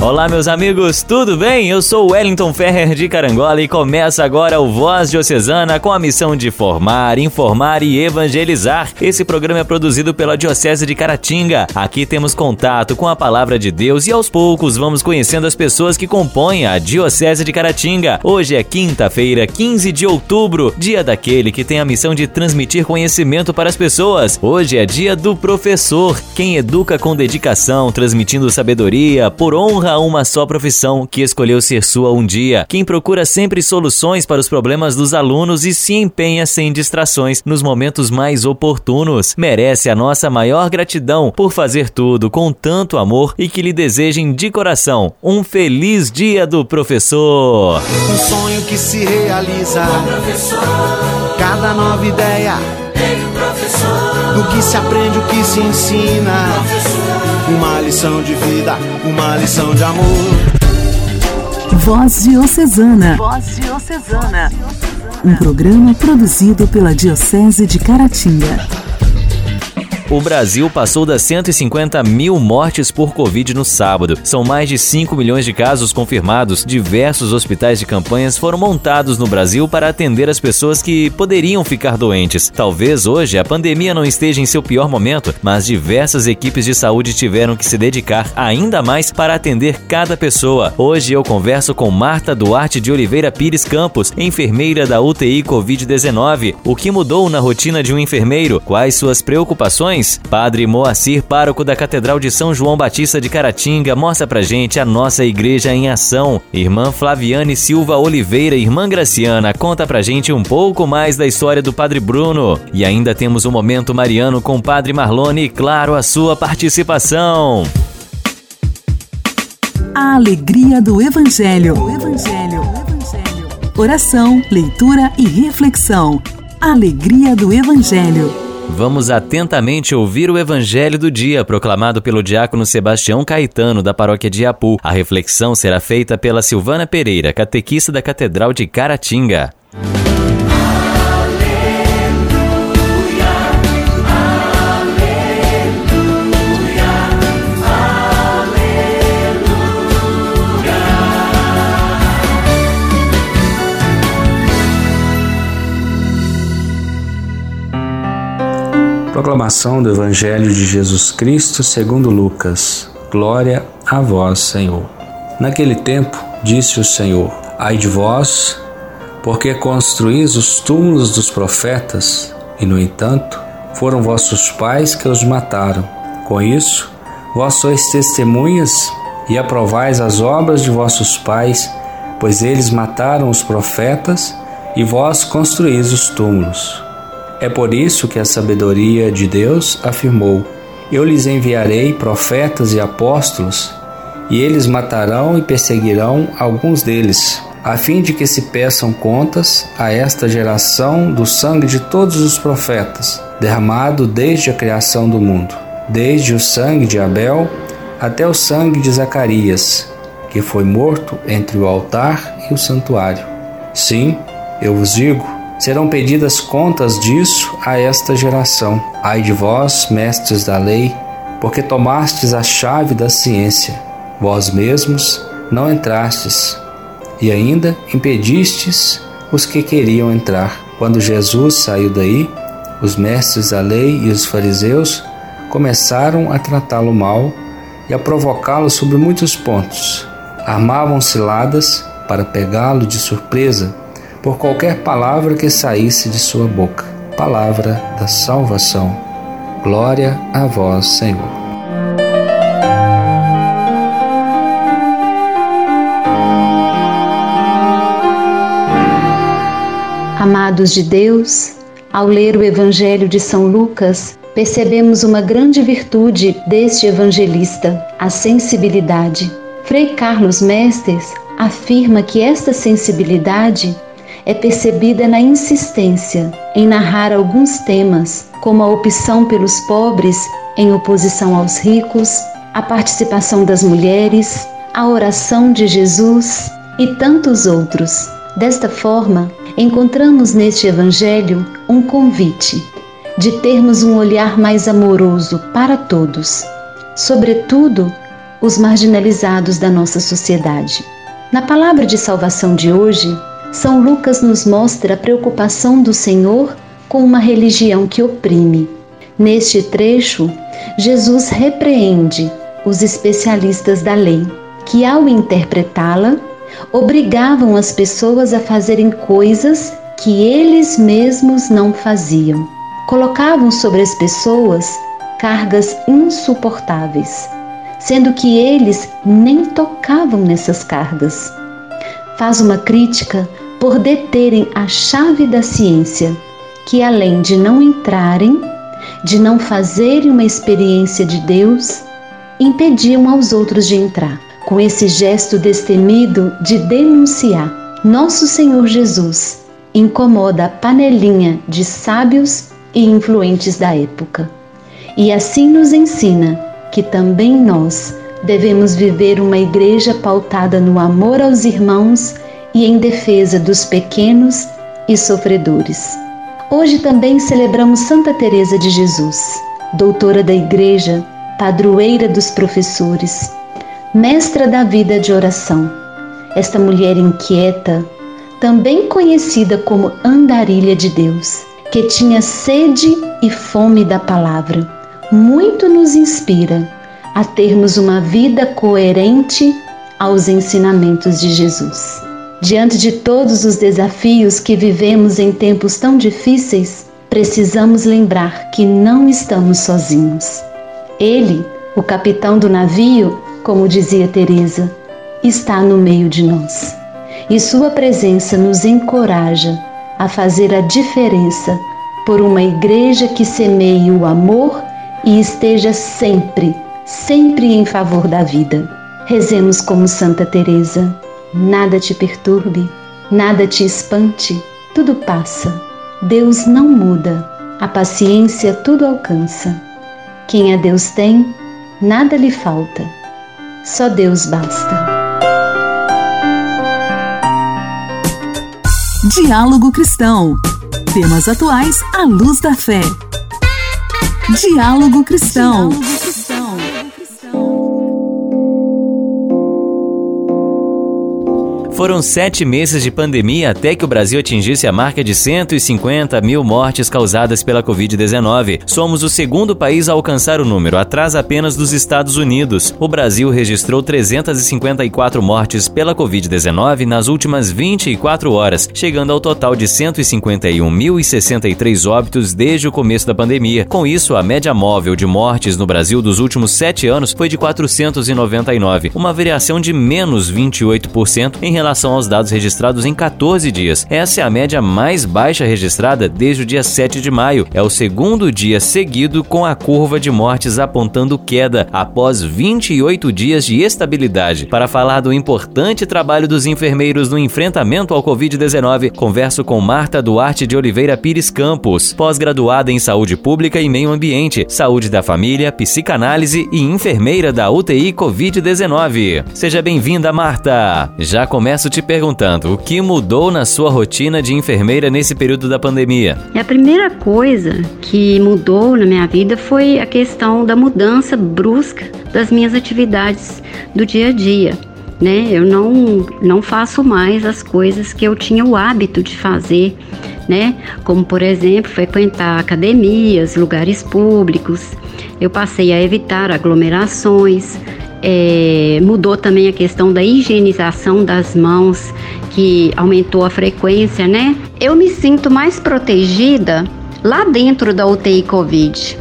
Olá, meus amigos, tudo bem? Eu sou Wellington Ferrer de Carangola e começa agora o Voz Diocesana com a missão de formar, informar e evangelizar. Esse programa é produzido pela Diocese de Caratinga. Aqui temos contato com a palavra de Deus e aos poucos vamos conhecendo as pessoas que compõem a Diocese de Caratinga. Hoje é quinta-feira, 15 de outubro, dia daquele que tem a missão de transmitir conhecimento para as pessoas. Hoje é dia do professor, quem educa com dedicação, transmitindo sabedoria por honra a uma só profissão que escolheu ser sua um dia, quem procura sempre soluções para os problemas dos alunos e se empenha sem distrações nos momentos mais oportunos. Merece a nossa maior gratidão por fazer tudo com tanto amor e que lhe desejem de coração um feliz dia do professor. Um sonho que se realiza. Cada nova ideia. Do que se aprende, o que se ensina. Uma lição de vida, uma lição de amor. Voz Diocesana. Voz Diocesana. Um programa produzido pela Diocese de Caratinga. O Brasil passou das 150 mil mortes por Covid no sábado. São mais de 5 milhões de casos confirmados. Diversos hospitais de campanhas foram montados no Brasil para atender as pessoas que poderiam ficar doentes. Talvez hoje a pandemia não esteja em seu pior momento, mas diversas equipes de saúde tiveram que se dedicar ainda mais para atender cada pessoa. Hoje eu converso com Marta Duarte de Oliveira Pires Campos, enfermeira da UTI Covid-19. O que mudou na rotina de um enfermeiro? Quais suas preocupações? Padre Moacir, pároco da Catedral de São João Batista de Caratinga, mostra pra gente a nossa igreja em ação. Irmã Flaviane Silva Oliveira, irmã Graciana, conta pra gente um pouco mais da história do Padre Bruno. E ainda temos o um momento mariano com o Padre Marlone e, claro, a sua participação. A alegria do Evangelho. Evangelho. O Evangelho. Oração, leitura e reflexão. Alegria do Evangelho. Vamos atentamente ouvir o Evangelho do dia, proclamado pelo diácono Sebastião Caetano, da paróquia de Apu. A reflexão será feita pela Silvana Pereira, catequista da Catedral de Caratinga. Proclamação do Evangelho de Jesus Cristo segundo Lucas. Glória a vós, Senhor. Naquele tempo, disse o Senhor: Ai de vós, porque construís os túmulos dos profetas, e no entanto, foram vossos pais que os mataram. Com isso, vós sois testemunhas e aprovais as obras de vossos pais, pois eles mataram os profetas e vós construís os túmulos. É por isso que a sabedoria de Deus afirmou: Eu lhes enviarei profetas e apóstolos, e eles matarão e perseguirão alguns deles, a fim de que se peçam contas a esta geração do sangue de todos os profetas, derramado desde a criação do mundo, desde o sangue de Abel até o sangue de Zacarias, que foi morto entre o altar e o santuário. Sim, eu vos digo, serão pedidas contas disso a esta geração. Ai de vós, mestres da lei, porque tomastes a chave da ciência. Vós mesmos não entrastes, e ainda impedistes os que queriam entrar. Quando Jesus saiu daí, os mestres da lei e os fariseus começaram a tratá-lo mal e a provocá-lo sobre muitos pontos. Armavam ciladas para pegá-lo de surpresa por qualquer palavra que saísse de sua boca. Palavra da salvação. Glória a vós, Senhor. Amados de Deus, ao ler o Evangelho de São Lucas, percebemos uma grande virtude deste evangelista, a sensibilidade. Frei Carlos Mestres afirma que esta sensibilidade é percebida na insistência em narrar alguns temas, como a opção pelos pobres em oposição aos ricos, a participação das mulheres, a oração de Jesus e tantos outros. Desta forma, encontramos neste Evangelho um convite de termos um olhar mais amoroso para todos, sobretudo os marginalizados da nossa sociedade. Na palavra de salvação de hoje, São Lucas nos mostra a preocupação do Senhor com uma religião que oprime. Neste trecho, Jesus repreende os especialistas da lei, que ao interpretá-la, obrigavam as pessoas a fazerem coisas que eles mesmos não faziam. Colocavam sobre as pessoas cargas insuportáveis, sendo que eles nem tocavam nessas cargas. Faz uma crítica por deterem a chave da ciência, que além de não entrarem, de não fazerem uma experiência de Deus, impediam aos outros de entrar. Com esse gesto destemido de denunciar, nosso Senhor Jesus incomoda a panelinha de sábios e influentes da época. E assim nos ensina que também nós devemos viver uma igreja pautada no amor aos irmãos e em defesa dos pequenos e sofredores. Hoje também celebramos Santa Teresa de Jesus, doutora da igreja, padroeira dos professores, mestra da vida de oração. Esta mulher inquieta, também conhecida como andarilha de Deus, que tinha sede e fome da palavra, muito nos inspira a termos uma vida coerente aos ensinamentos de Jesus. Diante de todos os desafios que vivemos em tempos tão difíceis, precisamos lembrar que não estamos sozinhos. Ele, o capitão do navio, como dizia Teresa, está no meio de nós. E sua presença nos encoraja a fazer a diferença por uma igreja que semeie o amor e esteja sempre, sempre em favor da vida. Rezemos como Santa Teresa. Nada te perturbe, nada te espante, tudo passa. Deus não muda, a paciência tudo alcança. Quem a Deus tem, nada lhe falta. Só Deus basta. Diálogo Cristão. Temas atuais à luz da fé. Diálogo Cristão. Diálogo Foram sete meses de pandemia até que o Brasil atingisse a marca de 150 mil mortes causadas pela Covid-19. Somos o segundo país a alcançar o número, atrás apenas dos Estados Unidos. O Brasil registrou 354 mortes pela Covid-19 nas últimas 24 horas, chegando ao total de 151.063 óbitos desde o começo da pandemia. Com isso, a média móvel de mortes no Brasil dos últimos sete anos foi de 499, uma variação de menos 28% em relação relação aos dados registrados em 14 dias. Essa é a média mais baixa registrada desde o dia 7 de maio. É o segundo dia seguido com a curva de mortes apontando queda após 28 dias de estabilidade. Para falar do importante trabalho dos enfermeiros no enfrentamento ao Covid-19, converso com Marta Duarte de Oliveira Pires Campos, pós-graduada em Saúde Pública e Meio Ambiente, Saúde da Família, Psicanálise e enfermeira da UTI Covid-19. Seja bem-vinda, Marta! Já começa começo te perguntando: o que mudou na sua rotina de enfermeira nesse período da pandemia? A primeira coisa que mudou na minha vida foi a questão da mudança brusca das minhas atividades do dia a dia. Né? Eu não, não faço mais as coisas que eu tinha o hábito de fazer, né? Como por exemplo, frequentar academias, lugares públicos. Eu passei a evitar aglomerações, é, mudou também a questão da higienização das mãos, que aumentou a frequência, né? Eu me sinto mais protegida lá dentro da UTI Covid.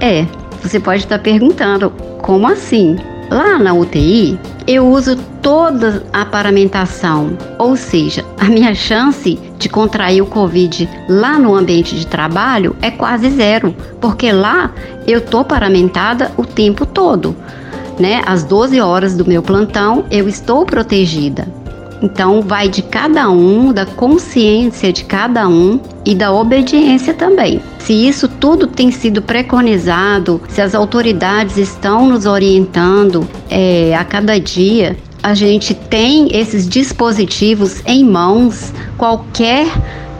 É, você pode estar perguntando, como assim? Lá na UTI, eu uso toda a paramentação, ou seja, a minha chance de contrair o Covid lá no ambiente de trabalho é quase zero, porque lá eu tô paramentada o tempo todo né? Às 12 horas do meu plantão, eu estou protegida. Então, vai de cada um, da consciência de cada um e da obediência também. Se isso tudo tem sido preconizado, se as autoridades estão nos orientando é, a cada dia, a gente tem esses dispositivos em mãos, qualquer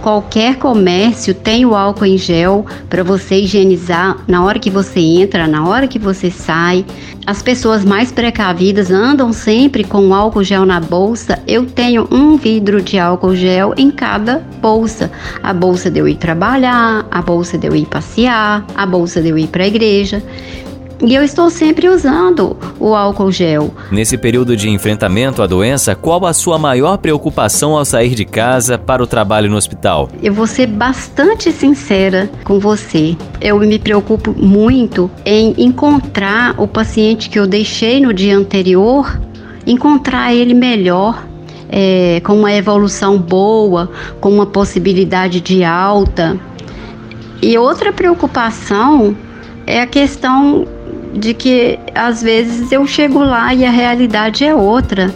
qualquer comércio tem o álcool em gel para você higienizar na hora que você entra, na hora que você sai. As pessoas mais precavidas andam sempre com álcool gel na bolsa. Eu tenho um vidro de álcool gel em cada bolsa. A bolsa de eu ir trabalhar, a bolsa de eu ir passear, a bolsa de eu ir para a igreja. E eu estou sempre usando o álcool gel. Nesse período de enfrentamento à doença, qual a sua maior preocupação ao sair de casa para o trabalho no hospital? Eu vou ser bastante sincera com você. Eu me preocupo muito em encontrar o paciente que eu deixei no dia anterior, encontrar ele melhor, é, com uma evolução boa, com uma possibilidade de alta. E outra preocupação é a questão de que às vezes eu chego lá e a realidade é outra.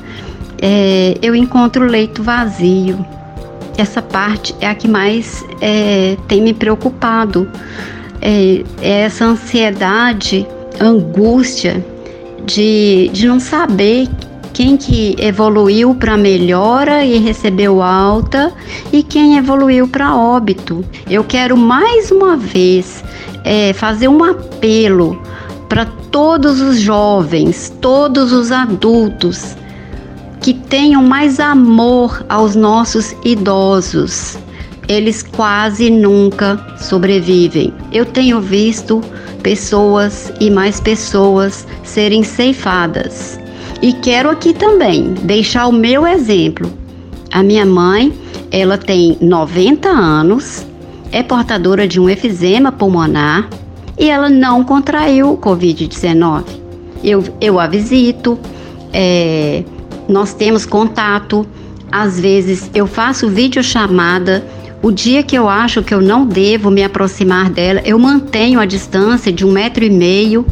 É, eu encontro o leito vazio. Essa parte é a que mais é, tem me preocupado. É, é essa ansiedade, angústia de, de não saber quem que evoluiu para melhora e recebeu alta e quem evoluiu para óbito. Eu quero mais uma vez é, fazer um apelo para todos os jovens, todos os adultos que tenham mais amor aos nossos idosos. Eles quase nunca sobrevivem. Eu tenho visto pessoas e mais pessoas serem ceifadas. E quero aqui também deixar o meu exemplo. A minha mãe, ela tem 90 anos, é portadora de um efizema pulmonar e ela não contraiu o Covid-19. Eu, eu a visito, é, nós temos contato, às vezes eu faço videochamada. O dia que eu acho que eu não devo me aproximar dela, eu mantenho a distância de um metro e meio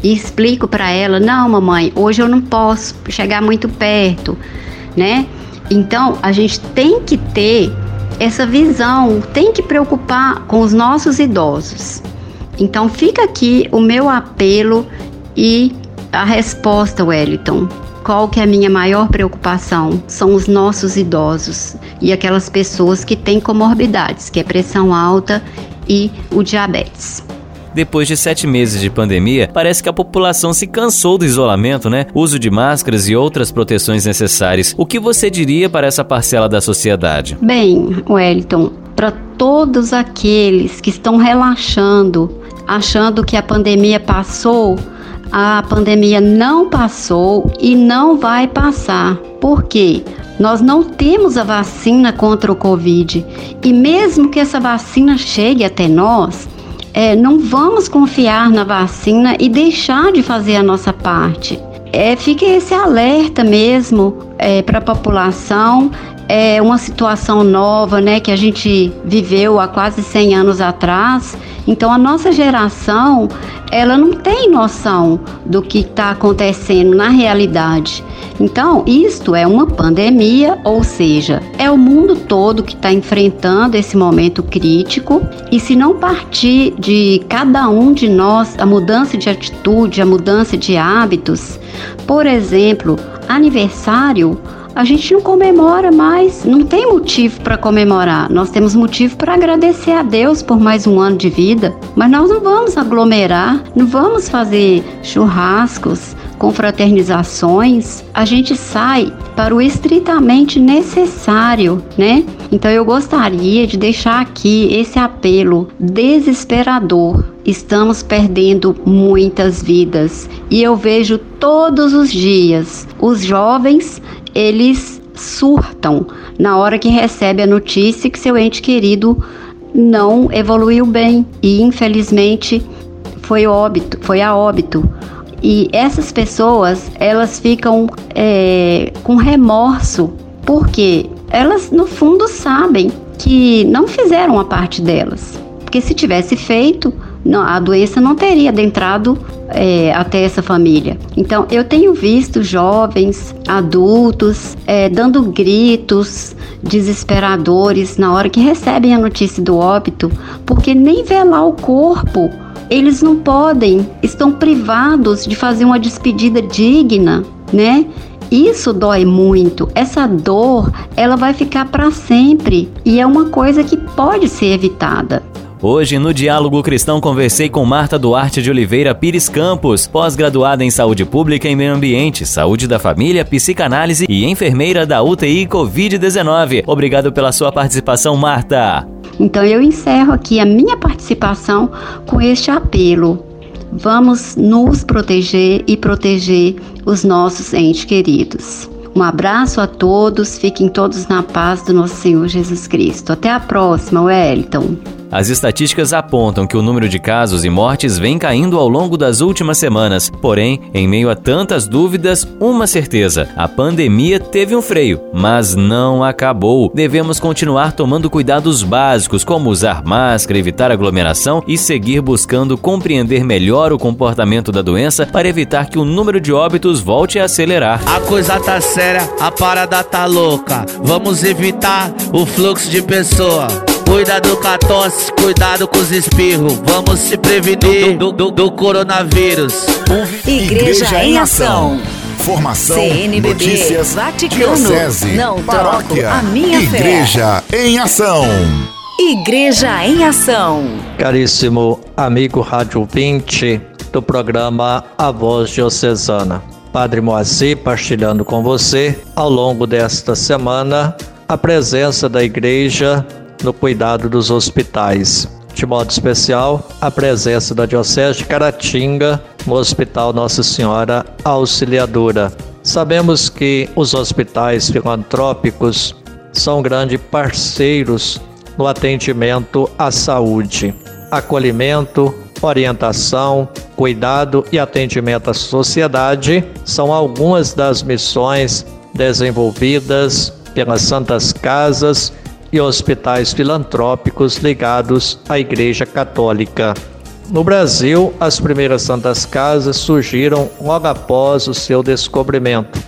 e explico para ela: não, mamãe, hoje eu não posso chegar muito perto, né? Então a gente tem que ter essa visão, tem que preocupar com os nossos idosos. Então fica aqui o meu apelo e a resposta, Wellington. Qual que é a minha maior preocupação? São os nossos idosos e aquelas pessoas que têm comorbidades, que é pressão alta e o diabetes. Depois de sete meses de pandemia, parece que a população se cansou do isolamento, né? Uso de máscaras e outras proteções necessárias. O que você diria para essa parcela da sociedade? Bem, Wellington, para todos aqueles que estão relaxando achando que a pandemia passou, a pandemia não passou e não vai passar. Por quê? Nós não temos a vacina contra o Covid e mesmo que essa vacina chegue até nós, é, não vamos confiar na vacina e deixar de fazer a nossa parte. É, fica esse alerta mesmo é, para a população. É uma situação nova, né, que a gente viveu há quase 100 anos atrás então a nossa geração, ela não tem noção do que está acontecendo na realidade. Então, isto é uma pandemia, ou seja, é o mundo todo que está enfrentando esse momento crítico. E se não partir de cada um de nós a mudança de atitude, a mudança de hábitos, por exemplo, aniversário a gente não comemora mais, não tem motivo para comemorar. Nós temos motivo para agradecer a Deus por mais um ano de vida, mas nós não vamos aglomerar, não vamos fazer churrascos, confraternizações. A gente sai para o estritamente necessário, né? Então eu gostaria de deixar aqui esse apelo desesperador. Estamos perdendo muitas vidas e eu vejo todos os dias os jovens eles surtam na hora que recebe a notícia que seu ente querido não evoluiu bem e infelizmente foi óbito, foi a óbito. E essas pessoas elas ficam é, com remorso porque elas no fundo sabem que não fizeram a parte delas, porque se tivesse feito não, a doença não teria adentrado é, até essa família. Então, eu tenho visto jovens, adultos, é, dando gritos desesperadores na hora que recebem a notícia do óbito, porque nem velar o corpo eles não podem, estão privados de fazer uma despedida digna, né? Isso dói muito. Essa dor, ela vai ficar para sempre e é uma coisa que pode ser evitada. Hoje, no Diálogo Cristão, conversei com Marta Duarte de Oliveira Pires Campos, pós-graduada em Saúde Pública e Meio Ambiente, Saúde da Família, Psicanálise e enfermeira da UTI Covid-19. Obrigado pela sua participação, Marta. Então, eu encerro aqui a minha participação com este apelo. Vamos nos proteger e proteger os nossos entes queridos. Um abraço a todos, fiquem todos na paz do nosso Senhor Jesus Cristo. Até a próxima, Wellington. As estatísticas apontam que o número de casos e mortes vem caindo ao longo das últimas semanas. Porém, em meio a tantas dúvidas, uma certeza: a pandemia teve um freio, mas não acabou. Devemos continuar tomando cuidados básicos, como usar máscara, evitar aglomeração e seguir buscando compreender melhor o comportamento da doença para evitar que o número de óbitos volte a acelerar. A coisa tá séria, a parada tá louca. Vamos evitar o fluxo de pessoa. Cuidado com a tosse, cuidado com os espirros. Vamos se prevenir do, do, do coronavírus. Igreja, Igreja em Ação. Formação, CNBB, notícias, Vaticano, diocese, não paróquia, troco a minha Igreja fé. em Ação. Igreja em Ação. Caríssimo amigo Rádio 20 do programa A Voz Diocesana. Padre Moacir partilhando com você ao longo desta semana a presença da Igreja no cuidado dos hospitais. De modo especial, a presença da Diocese de Caratinga no Hospital Nossa Senhora Auxiliadora. Sabemos que os hospitais filantrópicos são grandes parceiros no atendimento à saúde, acolhimento, orientação, cuidado e atendimento à sociedade são algumas das missões desenvolvidas pelas Santas Casas e hospitais filantrópicos ligados à Igreja Católica. No Brasil, as primeiras Santas Casas surgiram logo após o seu descobrimento,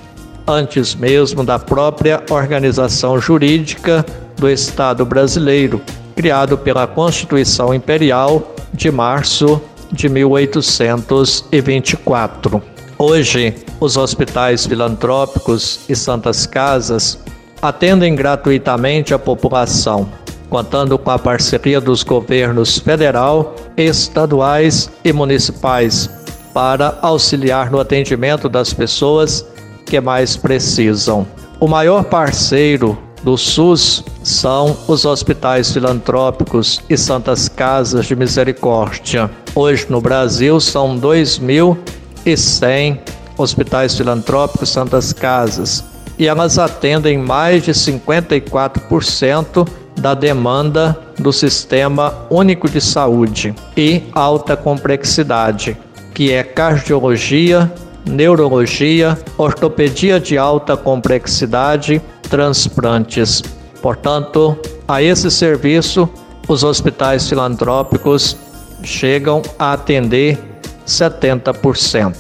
antes mesmo da própria organização jurídica do Estado brasileiro, criado pela Constituição Imperial de março de 1824. Hoje, os hospitais filantrópicos e santas casas atendem gratuitamente a população, contando com a parceria dos governos federal, estaduais e municipais para auxiliar no atendimento das pessoas que mais precisam. O maior parceiro do SUS são os hospitais filantrópicos e santas casas de misericórdia. Hoje no Brasil são 2.100 hospitais filantrópicos santas casas e elas atendem mais de 54% da demanda do Sistema Único de Saúde e alta complexidade, que é cardiologia, neurologia, ortopedia de alta complexidade, transplantes. Portanto, a esse serviço, os hospitais filantrópicos chegam a atender 70%.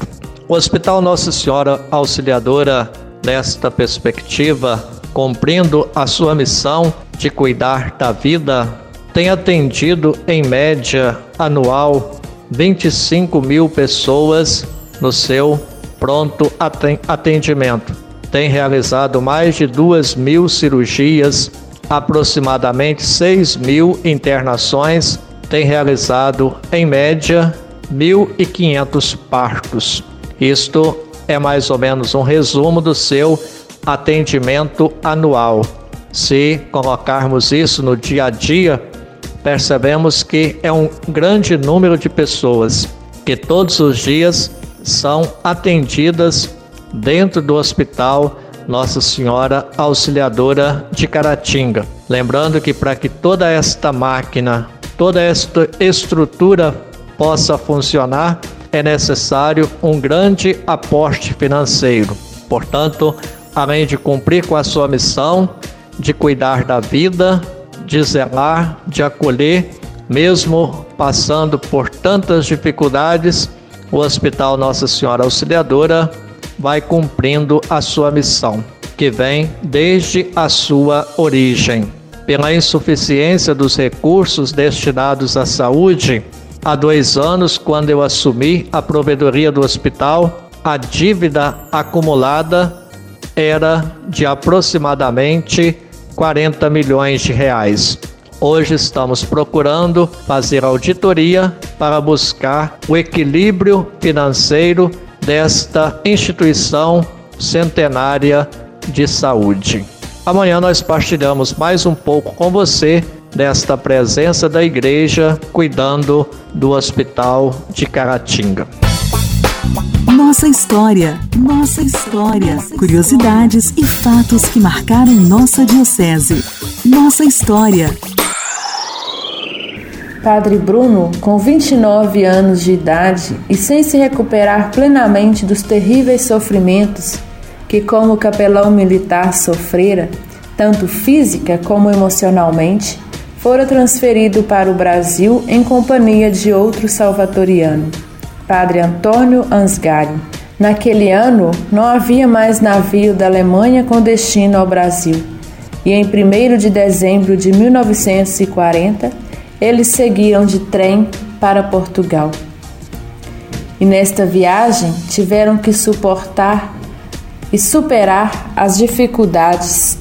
O Hospital Nossa Senhora Auxiliadora Nesta perspectiva, cumprindo a sua missão de cuidar da vida, tem atendido em média anual 25 mil pessoas no seu pronto atendimento. Tem realizado mais de 2 mil cirurgias, aproximadamente 6 mil internações, tem realizado em média 1.500 partos. Isto é mais ou menos um resumo do seu atendimento anual. Se colocarmos isso no dia a dia, percebemos que é um grande número de pessoas que todos os dias são atendidas dentro do hospital Nossa Senhora Auxiliadora de Caratinga. Lembrando que para que toda esta máquina, toda esta estrutura possa funcionar, é necessário um grande aporte financeiro. Portanto, além de cumprir com a sua missão de cuidar da vida, de zelar, de acolher, mesmo passando por tantas dificuldades, o Hospital Nossa Senhora Auxiliadora vai cumprindo a sua missão, que vem desde a sua origem. Pela insuficiência dos recursos destinados à saúde, Há dois anos, quando eu assumi a provedoria do hospital, a dívida acumulada era de aproximadamente 40 milhões de reais. Hoje estamos procurando fazer auditoria para buscar o equilíbrio financeiro desta instituição centenária de saúde. Amanhã nós partilhamos mais um pouco com você desta presença da igreja cuidando do Hospital de Caratinga. Nossa história, nossa história. Curiosidades e fatos que marcaram nossa diocese. Nossa história. Padre Bruno, com 29 anos de idade e sem se recuperar plenamente dos terríveis sofrimentos que, como capelão militar, sofrera, tanto física como emocionalmente, fora transferido para o Brasil em companhia de outro salvatoriano, Padre Antônio Ansgari. Naquele ano, não havia mais navio da Alemanha com destino ao Brasil, e em 1 de dezembro de 1940, eles seguiram de trem para Portugal. E nesta viagem tiveram que suportar e superar as dificuldades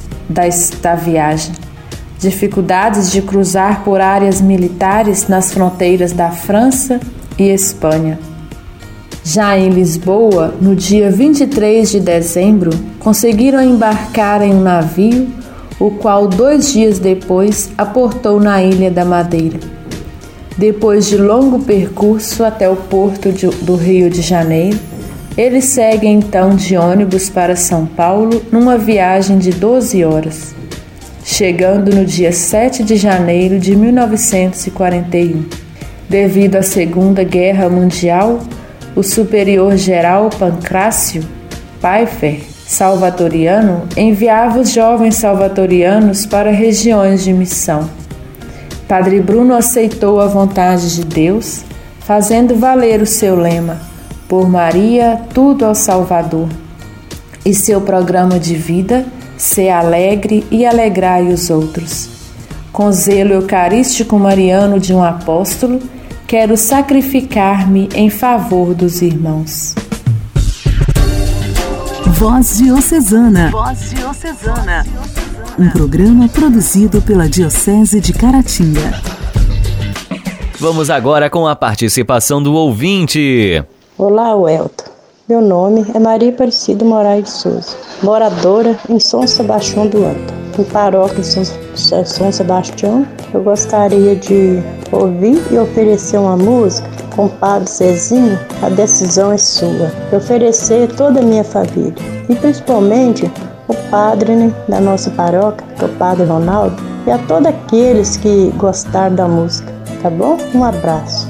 da viagem dificuldades de cruzar por áreas militares nas fronteiras da França e Espanha. Já em Lisboa, no dia 23 de dezembro, conseguiram embarcar em um navio, o qual dois dias depois aportou na Ilha da Madeira. Depois de longo percurso até o porto de, do Rio de Janeiro, eles seguem então de ônibus para São Paulo numa viagem de 12 horas chegando no dia 7 de janeiro de 1941. Devido à Segunda Guerra Mundial, o superior-geral Pancrácio Pfeiffer, salvatoriano, enviava os jovens salvatorianos para regiões de missão. Padre Bruno aceitou a vontade de Deus, fazendo valer o seu lema: Por Maria, tudo ao Salvador. E seu programa de vida Ser alegre e alegrai os outros. Com zelo eucarístico mariano de um apóstolo, quero sacrificar-me em favor dos irmãos. Voz Diocesana. Voz Diocesana. Um programa produzido pela Diocese de Caratinga. Vamos agora com a participação do ouvinte. Olá, Welton. Meu nome é Maria Aparecida Moraes de Souza moradora em São Sebastião do Anta, em paróquia São, São Sebastião. Eu gostaria de ouvir e oferecer uma música com o Padre Cezinho, a decisão é sua. E oferecer toda a minha família e principalmente o padre né, da nossa paróquia, que é o Padre Ronaldo, e a todos aqueles que gostaram da música, tá bom? Um abraço.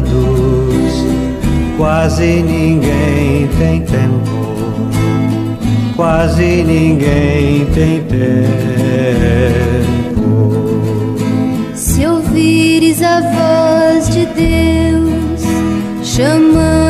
Convidados, quase ninguém tem tempo, quase ninguém tem tempo. Se ouvires a voz de Deus chamando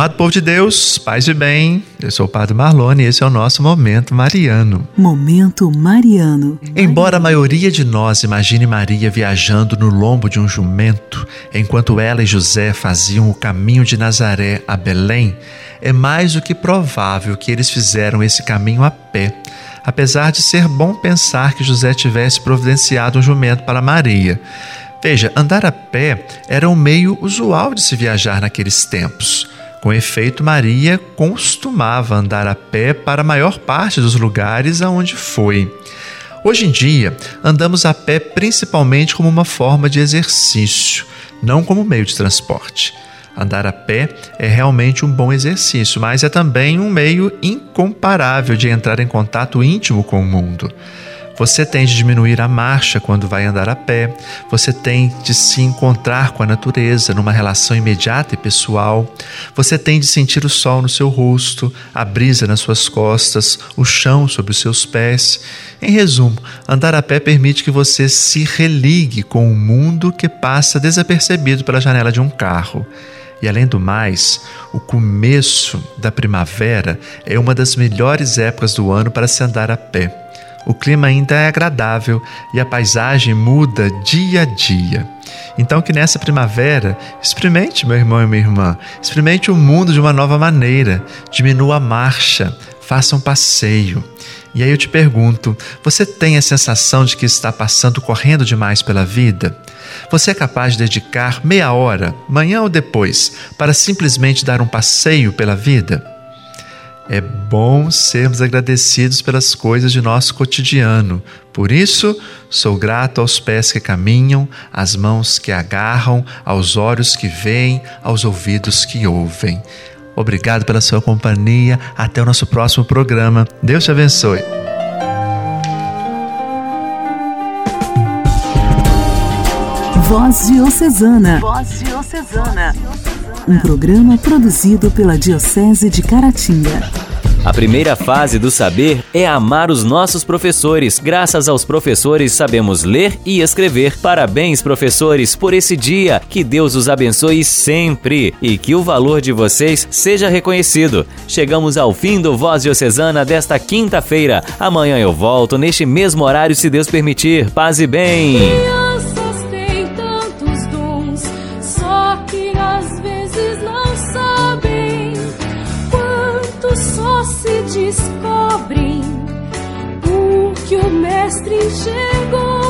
Amado povo de Deus, paz e bem, eu sou o Padre Marlone e esse é o nosso Momento Mariano. Momento Mariano. Embora a maioria de nós imagine Maria viajando no lombo de um jumento, enquanto ela e José faziam o caminho de Nazaré a Belém, é mais do que provável que eles fizeram esse caminho a pé, apesar de ser bom pensar que José tivesse providenciado um jumento para Maria. Veja, andar a pé era um meio usual de se viajar naqueles tempos. Com efeito, Maria costumava andar a pé para a maior parte dos lugares aonde foi. Hoje em dia, andamos a pé principalmente como uma forma de exercício, não como meio de transporte. Andar a pé é realmente um bom exercício, mas é também um meio incomparável de entrar em contato íntimo com o mundo. Você tem de diminuir a marcha quando vai andar a pé, você tem de se encontrar com a natureza numa relação imediata e pessoal, você tem de sentir o sol no seu rosto, a brisa nas suas costas, o chão sob os seus pés. Em resumo, andar a pé permite que você se religue com o mundo que passa desapercebido pela janela de um carro. E além do mais, o começo da primavera é uma das melhores épocas do ano para se andar a pé. O clima ainda é agradável e a paisagem muda dia a dia. Então, que nessa primavera, experimente, meu irmão e minha irmã, experimente o mundo de uma nova maneira, diminua a marcha, faça um passeio. E aí eu te pergunto: você tem a sensação de que está passando correndo demais pela vida? Você é capaz de dedicar meia hora, manhã ou depois, para simplesmente dar um passeio pela vida? É bom sermos agradecidos pelas coisas de nosso cotidiano. Por isso, sou grato aos pés que caminham, às mãos que agarram, aos olhos que veem, aos ouvidos que ouvem. Obrigado pela sua companhia. Até o nosso próximo programa. Deus te abençoe. Voz Diocesana. Voz Diocesana. Um programa produzido pela Diocese de Caratinga. A primeira fase do saber é amar os nossos professores. Graças aos professores sabemos ler e escrever. Parabéns, professores, por esse dia. Que Deus os abençoe sempre e que o valor de vocês seja reconhecido. Chegamos ao fim do Voz Diocesana desta quinta-feira. Amanhã eu volto neste mesmo horário, se Deus permitir. Paz e bem. Mestre enxergou